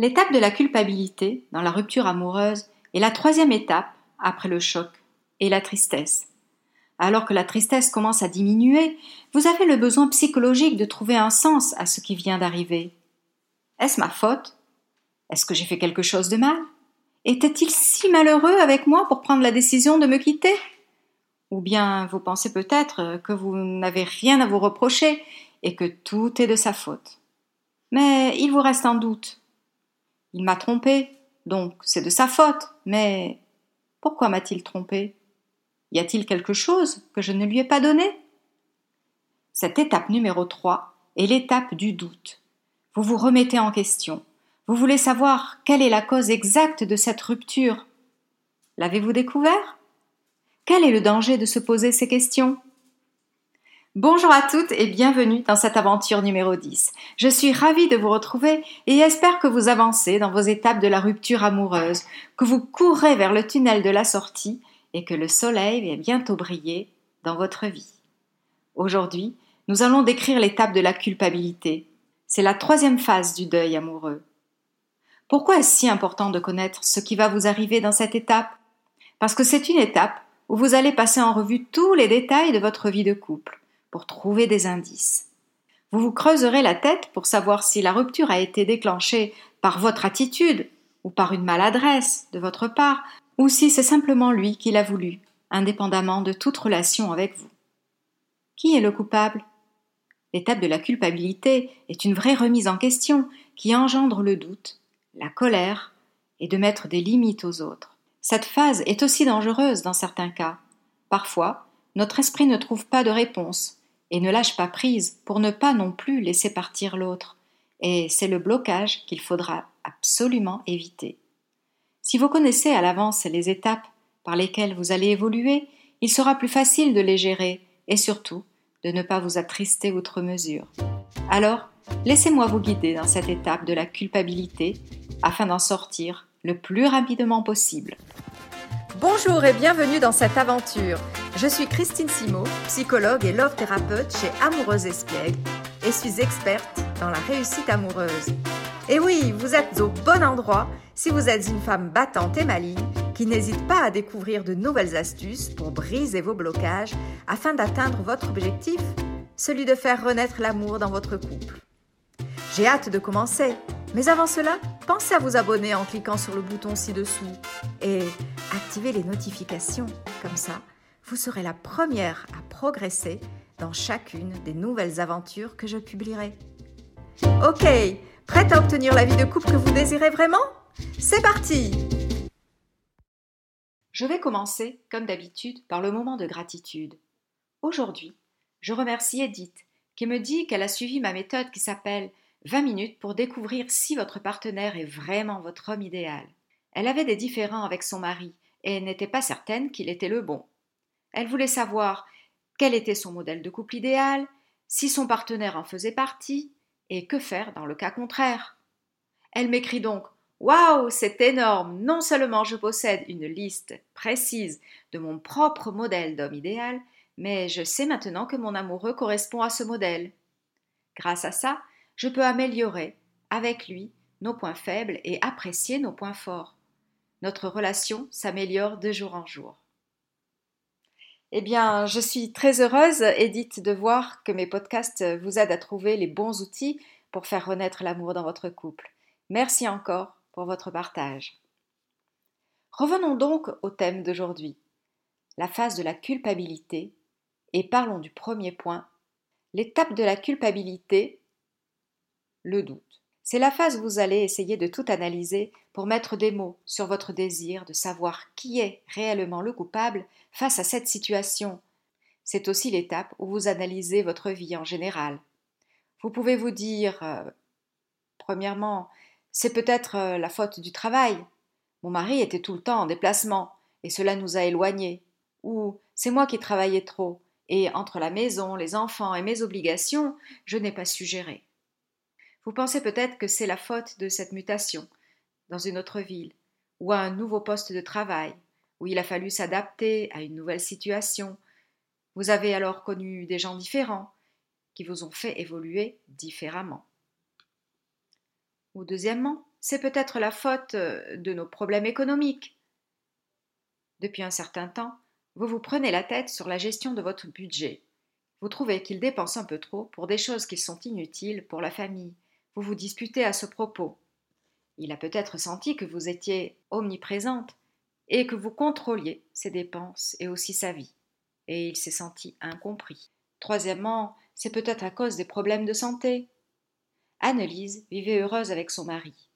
L'étape de la culpabilité dans la rupture amoureuse est la troisième étape après le choc et la tristesse. Alors que la tristesse commence à diminuer, vous avez le besoin psychologique de trouver un sens à ce qui vient d'arriver. Est-ce ma faute? Est-ce que j'ai fait quelque chose de mal? Était-il si malheureux avec moi pour prendre la décision de me quitter? Ou bien vous pensez peut-être que vous n'avez rien à vous reprocher et que tout est de sa faute. Mais il vous reste un doute. Il m'a trompé, donc c'est de sa faute, mais pourquoi m'a-t-il trompé? Y a-t-il quelque chose que je ne lui ai pas donné? Cette étape numéro 3 est l'étape du doute. Vous vous remettez en question. Vous voulez savoir quelle est la cause exacte de cette rupture. L'avez-vous découvert? Quel est le danger de se poser ces questions? Bonjour à toutes et bienvenue dans cette aventure numéro 10. Je suis ravie de vous retrouver et espère que vous avancez dans vos étapes de la rupture amoureuse, que vous courez vers le tunnel de la sortie et que le soleil va bientôt briller dans votre vie. Aujourd'hui, nous allons décrire l'étape de la culpabilité. C'est la troisième phase du deuil amoureux. Pourquoi est-ce si important de connaître ce qui va vous arriver dans cette étape? Parce que c'est une étape où vous allez passer en revue tous les détails de votre vie de couple pour trouver des indices. Vous vous creuserez la tête pour savoir si la rupture a été déclenchée par votre attitude ou par une maladresse de votre part, ou si c'est simplement lui qui l'a voulu, indépendamment de toute relation avec vous. Qui est le coupable? L'étape de la culpabilité est une vraie remise en question qui engendre le doute, la colère et de mettre des limites aux autres. Cette phase est aussi dangereuse dans certains cas. Parfois, notre esprit ne trouve pas de réponse et ne lâche pas prise pour ne pas non plus laisser partir l'autre, et c'est le blocage qu'il faudra absolument éviter. Si vous connaissez à l'avance les étapes par lesquelles vous allez évoluer, il sera plus facile de les gérer et surtout de ne pas vous attrister outre mesure. Alors, laissez-moi vous guider dans cette étape de la culpabilité afin d'en sortir le plus rapidement possible. Bonjour et bienvenue dans cette aventure. Je suis Christine Simo, psychologue et love thérapeute chez Amoureuse Espiègle et suis experte dans la réussite amoureuse. Et oui, vous êtes au bon endroit si vous êtes une femme battante et maligne qui n'hésite pas à découvrir de nouvelles astuces pour briser vos blocages afin d'atteindre votre objectif, celui de faire renaître l'amour dans votre couple. J'ai hâte de commencer, mais avant cela, pensez à vous abonner en cliquant sur le bouton ci-dessous et activez les notifications. Comme ça, vous serez la première à progresser dans chacune des nouvelles aventures que je publierai. Ok, prête à obtenir la vie de couple que vous désirez vraiment? C'est parti Je vais commencer, comme d'habitude, par le moment de gratitude. Aujourd'hui, je remercie Edith qui me dit qu'elle a suivi ma méthode qui s'appelle 20 minutes pour découvrir si votre partenaire est vraiment votre homme idéal. Elle avait des différends avec son mari et n'était pas certaine qu'il était le bon. Elle voulait savoir quel était son modèle de couple idéal, si son partenaire en faisait partie, et que faire dans le cas contraire. Elle m'écrit donc Waouh, c'est énorme Non seulement je possède une liste précise de mon propre modèle d'homme idéal, mais je sais maintenant que mon amoureux correspond à ce modèle. Grâce à ça, je peux améliorer, avec lui, nos points faibles et apprécier nos points forts. Notre relation s'améliore de jour en jour. Eh bien, je suis très heureuse, Edith, de voir que mes podcasts vous aident à trouver les bons outils pour faire renaître l'amour dans votre couple. Merci encore pour votre partage. Revenons donc au thème d'aujourd'hui, la phase de la culpabilité, et parlons du premier point, l'étape de la culpabilité le doute. C'est la phase où vous allez essayer de tout analyser pour mettre des mots sur votre désir de savoir qui est réellement le coupable face à cette situation. C'est aussi l'étape où vous analysez votre vie en général. Vous pouvez vous dire, euh, premièrement, c'est peut-être euh, la faute du travail. Mon mari était tout le temps en déplacement, et cela nous a éloignés. Ou c'est moi qui travaillais trop, et entre la maison, les enfants et mes obligations, je n'ai pas su gérer. Vous pensez peut-être que c'est la faute de cette mutation dans une autre ville, ou à un nouveau poste de travail, où il a fallu s'adapter à une nouvelle situation. Vous avez alors connu des gens différents qui vous ont fait évoluer différemment. Ou deuxièmement, c'est peut-être la faute euh, de nos problèmes économiques. Depuis un certain temps, vous vous prenez la tête sur la gestion de votre budget. Vous trouvez qu'il dépense un peu trop pour des choses qui sont inutiles pour la famille. Vous vous disputez à ce propos. Il a peut-être senti que vous étiez omniprésente et que vous contrôliez ses dépenses et aussi sa vie. Et il s'est senti incompris. Troisièmement, c'est peut-être à cause des problèmes de santé. Annelise vivait heureuse avec son mari.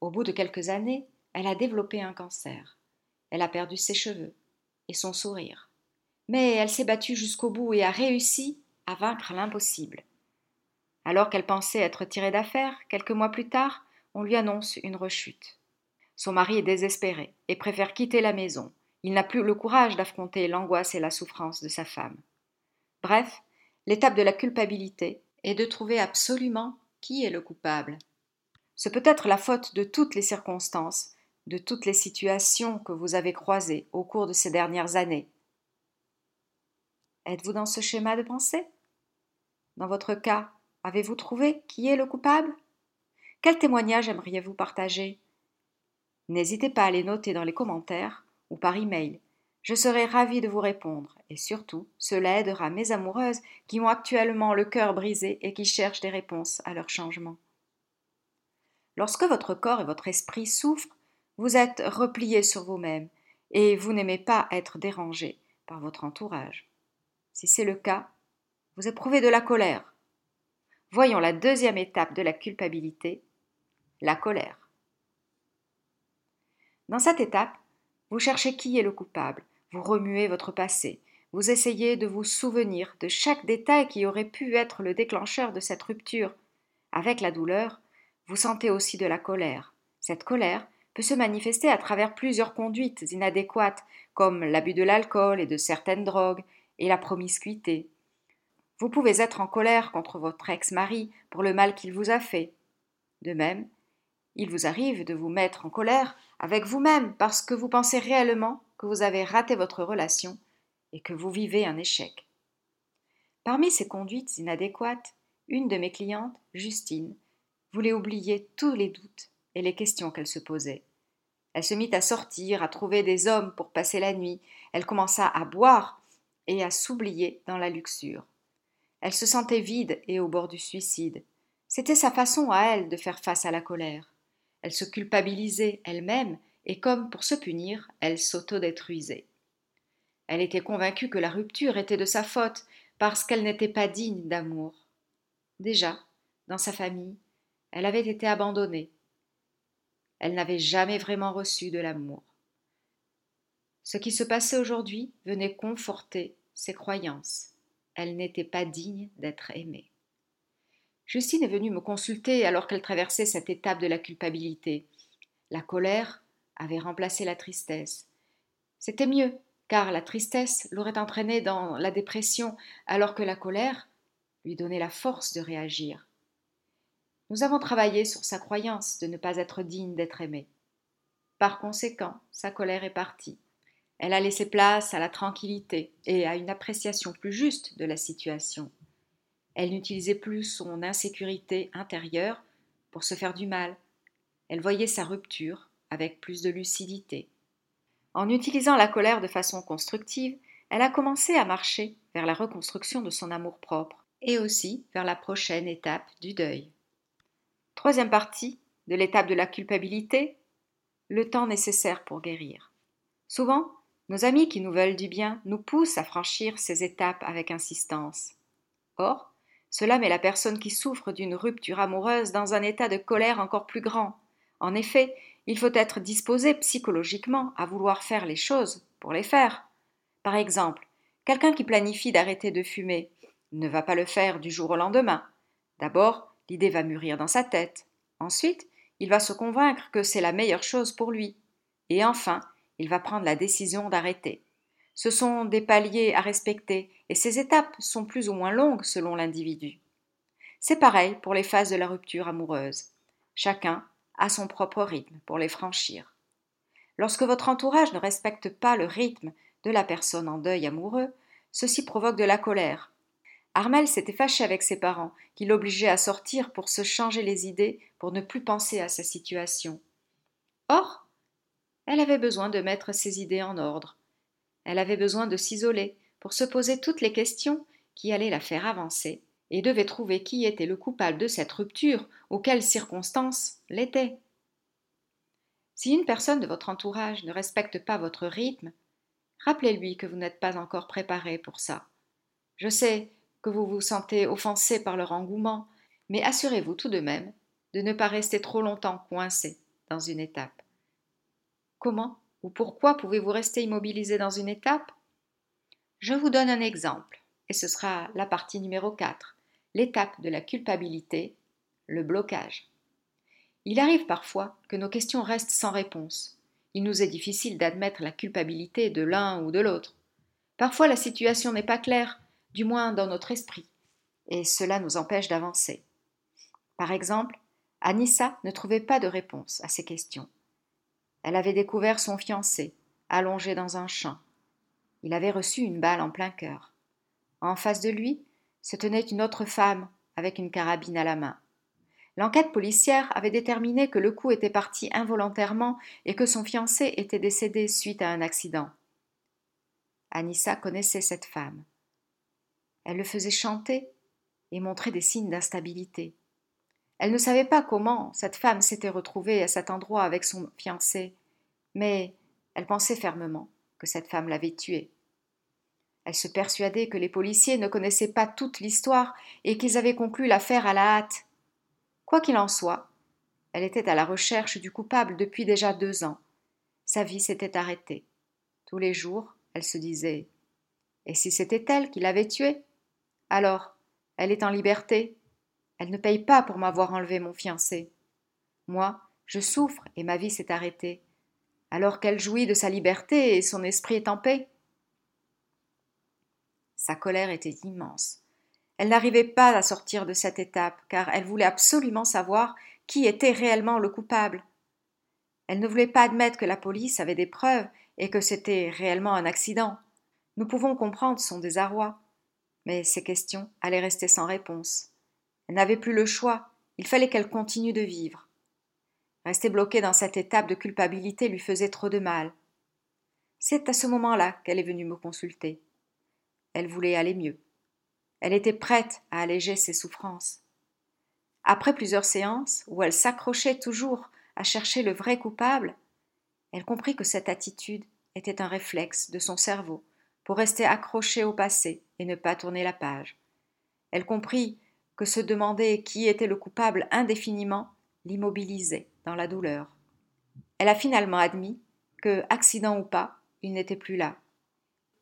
Au bout de quelques années, elle a développé un cancer. Elle a perdu ses cheveux et son sourire. Mais elle s'est battue jusqu'au bout et a réussi à vaincre l'impossible. Alors qu'elle pensait être tirée d'affaire, quelques mois plus tard, on lui annonce une rechute. Son mari est désespéré et préfère quitter la maison. Il n'a plus le courage d'affronter l'angoisse et la souffrance de sa femme. Bref, l'étape de la culpabilité est de trouver absolument qui est le coupable. Ce peut être la faute de toutes les circonstances, de toutes les situations que vous avez croisées au cours de ces dernières années. Êtes-vous dans ce schéma de pensée? Dans votre cas, avez-vous trouvé qui est le coupable? Quel témoignage aimeriez-vous partager? N'hésitez pas à les noter dans les commentaires ou par email. Je serai ravie de vous répondre et surtout, cela aidera mes amoureuses qui ont actuellement le cœur brisé et qui cherchent des réponses à leur changement. Lorsque votre corps et votre esprit souffrent, vous êtes replié sur vous-même et vous n'aimez pas être dérangé par votre entourage. Si c'est le cas, vous éprouvez de la colère. Voyons la deuxième étape de la culpabilité, la colère. Dans cette étape, vous cherchez qui est le coupable, vous remuez votre passé, vous essayez de vous souvenir de chaque détail qui aurait pu être le déclencheur de cette rupture. Avec la douleur, vous sentez aussi de la colère. Cette colère peut se manifester à travers plusieurs conduites inadéquates, comme l'abus de l'alcool et de certaines drogues, et la promiscuité. Vous pouvez être en colère contre votre ex-mari pour le mal qu'il vous a fait. De même, il vous arrive de vous mettre en colère avec vous-même parce que vous pensez réellement que vous avez raté votre relation et que vous vivez un échec. Parmi ces conduites inadéquates, une de mes clientes, Justine, voulait oublier tous les doutes et les questions qu'elle se posait. Elle se mit à sortir, à trouver des hommes pour passer la nuit, elle commença à boire et à s'oublier dans la luxure. Elle se sentait vide et au bord du suicide. C'était sa façon à elle de faire face à la colère. Elle se culpabilisait elle-même et comme pour se punir, elle s'autodétruisait. Elle était convaincue que la rupture était de sa faute parce qu'elle n'était pas digne d'amour. Déjà, dans sa famille, elle avait été abandonnée. Elle n'avait jamais vraiment reçu de l'amour. Ce qui se passait aujourd'hui venait conforter ses croyances. Elle n'était pas digne d'être aimée. Justine est venue me consulter alors qu'elle traversait cette étape de la culpabilité. La colère avait remplacé la tristesse. C'était mieux, car la tristesse l'aurait entraînée dans la dépression, alors que la colère lui donnait la force de réagir. Nous avons travaillé sur sa croyance de ne pas être digne d'être aimée. Par conséquent, sa colère est partie. Elle a laissé place à la tranquillité et à une appréciation plus juste de la situation. Elle n'utilisait plus son insécurité intérieure pour se faire du mal. Elle voyait sa rupture avec plus de lucidité. En utilisant la colère de façon constructive, elle a commencé à marcher vers la reconstruction de son amour-propre et aussi vers la prochaine étape du deuil. Troisième partie de l'étape de la culpabilité, le temps nécessaire pour guérir. Souvent, nos amis qui nous veulent du bien nous poussent à franchir ces étapes avec insistance. Or, cela met la personne qui souffre d'une rupture amoureuse dans un état de colère encore plus grand. En effet, il faut être disposé psychologiquement à vouloir faire les choses pour les faire. Par exemple, quelqu'un qui planifie d'arrêter de fumer ne va pas le faire du jour au lendemain. D'abord, L'idée va mûrir dans sa tête. Ensuite, il va se convaincre que c'est la meilleure chose pour lui. Et enfin, il va prendre la décision d'arrêter. Ce sont des paliers à respecter, et ces étapes sont plus ou moins longues selon l'individu. C'est pareil pour les phases de la rupture amoureuse. Chacun a son propre rythme pour les franchir. Lorsque votre entourage ne respecte pas le rythme de la personne en deuil amoureux, ceci provoque de la colère. Armel s'était fâché avec ses parents, qui l'obligeaient à sortir pour se changer les idées, pour ne plus penser à sa situation. Or, elle avait besoin de mettre ses idées en ordre. Elle avait besoin de s'isoler pour se poser toutes les questions qui allaient la faire avancer, et devait trouver qui était le coupable de cette rupture ou quelles circonstances l'étaient. Si une personne de votre entourage ne respecte pas votre rythme, rappelez-lui que vous n'êtes pas encore préparé pour ça. Je sais que vous vous sentez offensé par leur engouement, mais assurez-vous tout de même de ne pas rester trop longtemps coincé dans une étape. Comment ou pourquoi pouvez-vous rester immobilisé dans une étape? Je vous donne un exemple, et ce sera la partie numéro 4, l'étape de la culpabilité, le blocage. Il arrive parfois que nos questions restent sans réponse. Il nous est difficile d'admettre la culpabilité de l'un ou de l'autre. Parfois la situation n'est pas claire, du moins dans notre esprit, et cela nous empêche d'avancer. Par exemple, Anissa ne trouvait pas de réponse à ces questions. Elle avait découvert son fiancé, allongé dans un champ. Il avait reçu une balle en plein cœur. En face de lui se tenait une autre femme avec une carabine à la main. L'enquête policière avait déterminé que le coup était parti involontairement et que son fiancé était décédé suite à un accident. Anissa connaissait cette femme. Elle le faisait chanter et montrer des signes d'instabilité. Elle ne savait pas comment cette femme s'était retrouvée à cet endroit avec son fiancé, mais elle pensait fermement que cette femme l'avait tuée. Elle se persuadait que les policiers ne connaissaient pas toute l'histoire et qu'ils avaient conclu l'affaire à la hâte. Quoi qu'il en soit, elle était à la recherche du coupable depuis déjà deux ans. Sa vie s'était arrêtée. Tous les jours, elle se disait Et si c'était elle qui l'avait tué alors, elle est en liberté. Elle ne paye pas pour m'avoir enlevé mon fiancé. Moi, je souffre et ma vie s'est arrêtée. Alors qu'elle jouit de sa liberté et son esprit est en paix. Sa colère était immense. Elle n'arrivait pas à sortir de cette étape, car elle voulait absolument savoir qui était réellement le coupable. Elle ne voulait pas admettre que la police avait des preuves et que c'était réellement un accident. Nous pouvons comprendre son désarroi. Mais ces questions allaient rester sans réponse. Elle n'avait plus le choix, il fallait qu'elle continue de vivre. Rester bloquée dans cette étape de culpabilité lui faisait trop de mal. C'est à ce moment-là qu'elle est venue me consulter. Elle voulait aller mieux. Elle était prête à alléger ses souffrances. Après plusieurs séances, où elle s'accrochait toujours à chercher le vrai coupable, elle comprit que cette attitude était un réflexe de son cerveau pour rester accrochée au passé et ne pas tourner la page. Elle comprit que se demander qui était le coupable indéfiniment l'immobilisait dans la douleur. Elle a finalement admis que, accident ou pas, il n'était plus là.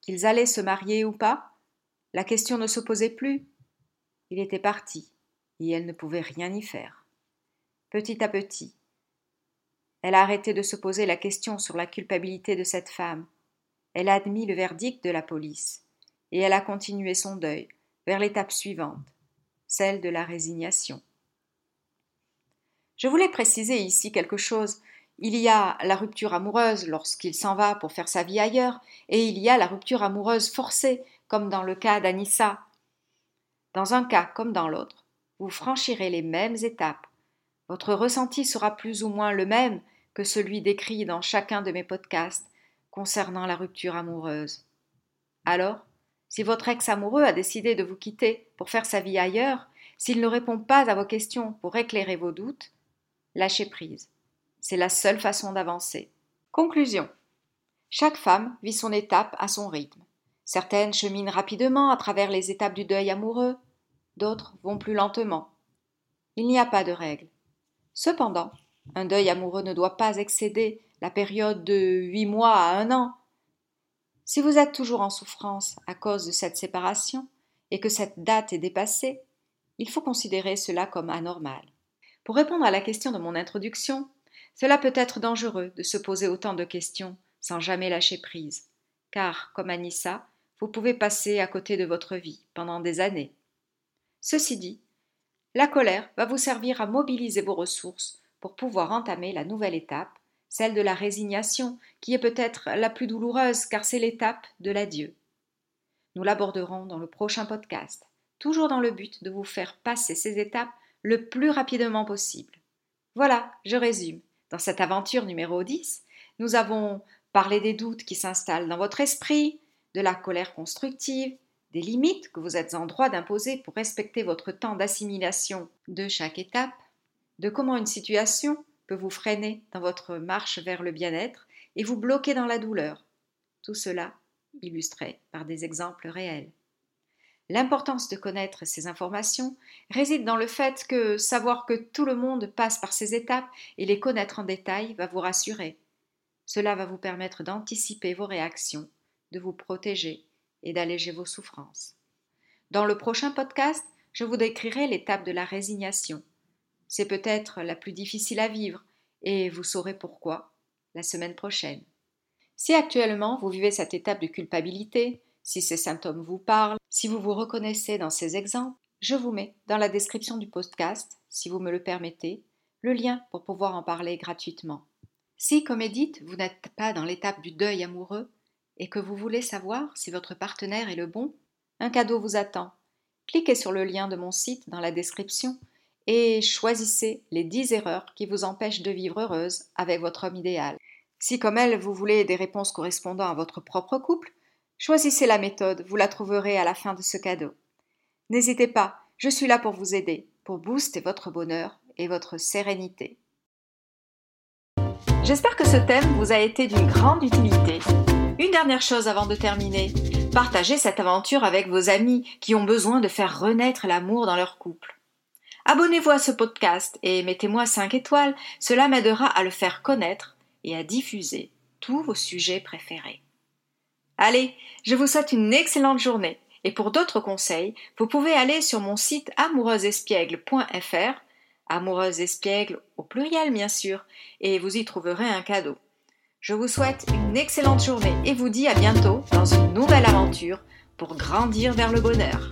Qu'ils allaient se marier ou pas, la question ne se posait plus. Il était parti, et elle ne pouvait rien y faire. Petit à petit, elle a arrêté de se poser la question sur la culpabilité de cette femme, elle a admis le verdict de la police, et elle a continué son deuil vers l'étape suivante, celle de la résignation. Je voulais préciser ici quelque chose. Il y a la rupture amoureuse lorsqu'il s'en va pour faire sa vie ailleurs, et il y a la rupture amoureuse forcée, comme dans le cas d'Anissa. Dans un cas comme dans l'autre, vous franchirez les mêmes étapes. Votre ressenti sera plus ou moins le même que celui décrit dans chacun de mes podcasts, concernant la rupture amoureuse. Alors, si votre ex-amoureux a décidé de vous quitter pour faire sa vie ailleurs, s'il ne répond pas à vos questions pour éclairer vos doutes, lâchez prise. C'est la seule façon d'avancer. Conclusion. Chaque femme vit son étape à son rythme. Certaines cheminent rapidement à travers les étapes du deuil amoureux, d'autres vont plus lentement. Il n'y a pas de règle. Cependant, un deuil amoureux ne doit pas excéder la période de huit mois à un an. Si vous êtes toujours en souffrance à cause de cette séparation et que cette date est dépassée, il faut considérer cela comme anormal. Pour répondre à la question de mon introduction, cela peut être dangereux de se poser autant de questions sans jamais lâcher prise, car, comme Anissa, vous pouvez passer à côté de votre vie pendant des années. Ceci dit, la colère va vous servir à mobiliser vos ressources pour pouvoir entamer la nouvelle étape celle de la résignation, qui est peut-être la plus douloureuse car c'est l'étape de l'adieu. Nous l'aborderons dans le prochain podcast. toujours dans le but de vous faire passer ces étapes le plus rapidement possible. Voilà, je résume. Dans cette aventure numéro 10, nous avons parlé des doutes qui s'installent dans votre esprit, de la colère constructive, des limites que vous êtes en droit d'imposer pour respecter votre temps d'assimilation de chaque étape, de comment une situation peut vous freiner dans votre marche vers le bien-être et vous bloquer dans la douleur. Tout cela illustré par des exemples réels. L'importance de connaître ces informations réside dans le fait que savoir que tout le monde passe par ces étapes et les connaître en détail va vous rassurer. Cela va vous permettre d'anticiper vos réactions, de vous protéger et d'alléger vos souffrances. Dans le prochain podcast, je vous décrirai l'étape de la résignation. C'est peut-être la plus difficile à vivre et vous saurez pourquoi la semaine prochaine. Si actuellement vous vivez cette étape de culpabilité, si ces symptômes vous parlent, si vous vous reconnaissez dans ces exemples, je vous mets dans la description du podcast, si vous me le permettez, le lien pour pouvoir en parler gratuitement. Si, comme Edith, vous n'êtes pas dans l'étape du deuil amoureux et que vous voulez savoir si votre partenaire est le bon, un cadeau vous attend. Cliquez sur le lien de mon site dans la description et choisissez les 10 erreurs qui vous empêchent de vivre heureuse avec votre homme idéal. Si, comme elle, vous voulez des réponses correspondant à votre propre couple, choisissez la méthode, vous la trouverez à la fin de ce cadeau. N'hésitez pas, je suis là pour vous aider, pour booster votre bonheur et votre sérénité. J'espère que ce thème vous a été d'une grande utilité. Une dernière chose avant de terminer. Partagez cette aventure avec vos amis qui ont besoin de faire renaître l'amour dans leur couple. Abonnez-vous à ce podcast et mettez-moi 5 étoiles, cela m'aidera à le faire connaître et à diffuser tous vos sujets préférés. Allez, je vous souhaite une excellente journée et pour d'autres conseils, vous pouvez aller sur mon site amoureuseespiègle.fr, amoureuse espiègle au pluriel bien sûr, et vous y trouverez un cadeau. Je vous souhaite une excellente journée et vous dis à bientôt dans une nouvelle aventure pour grandir vers le bonheur.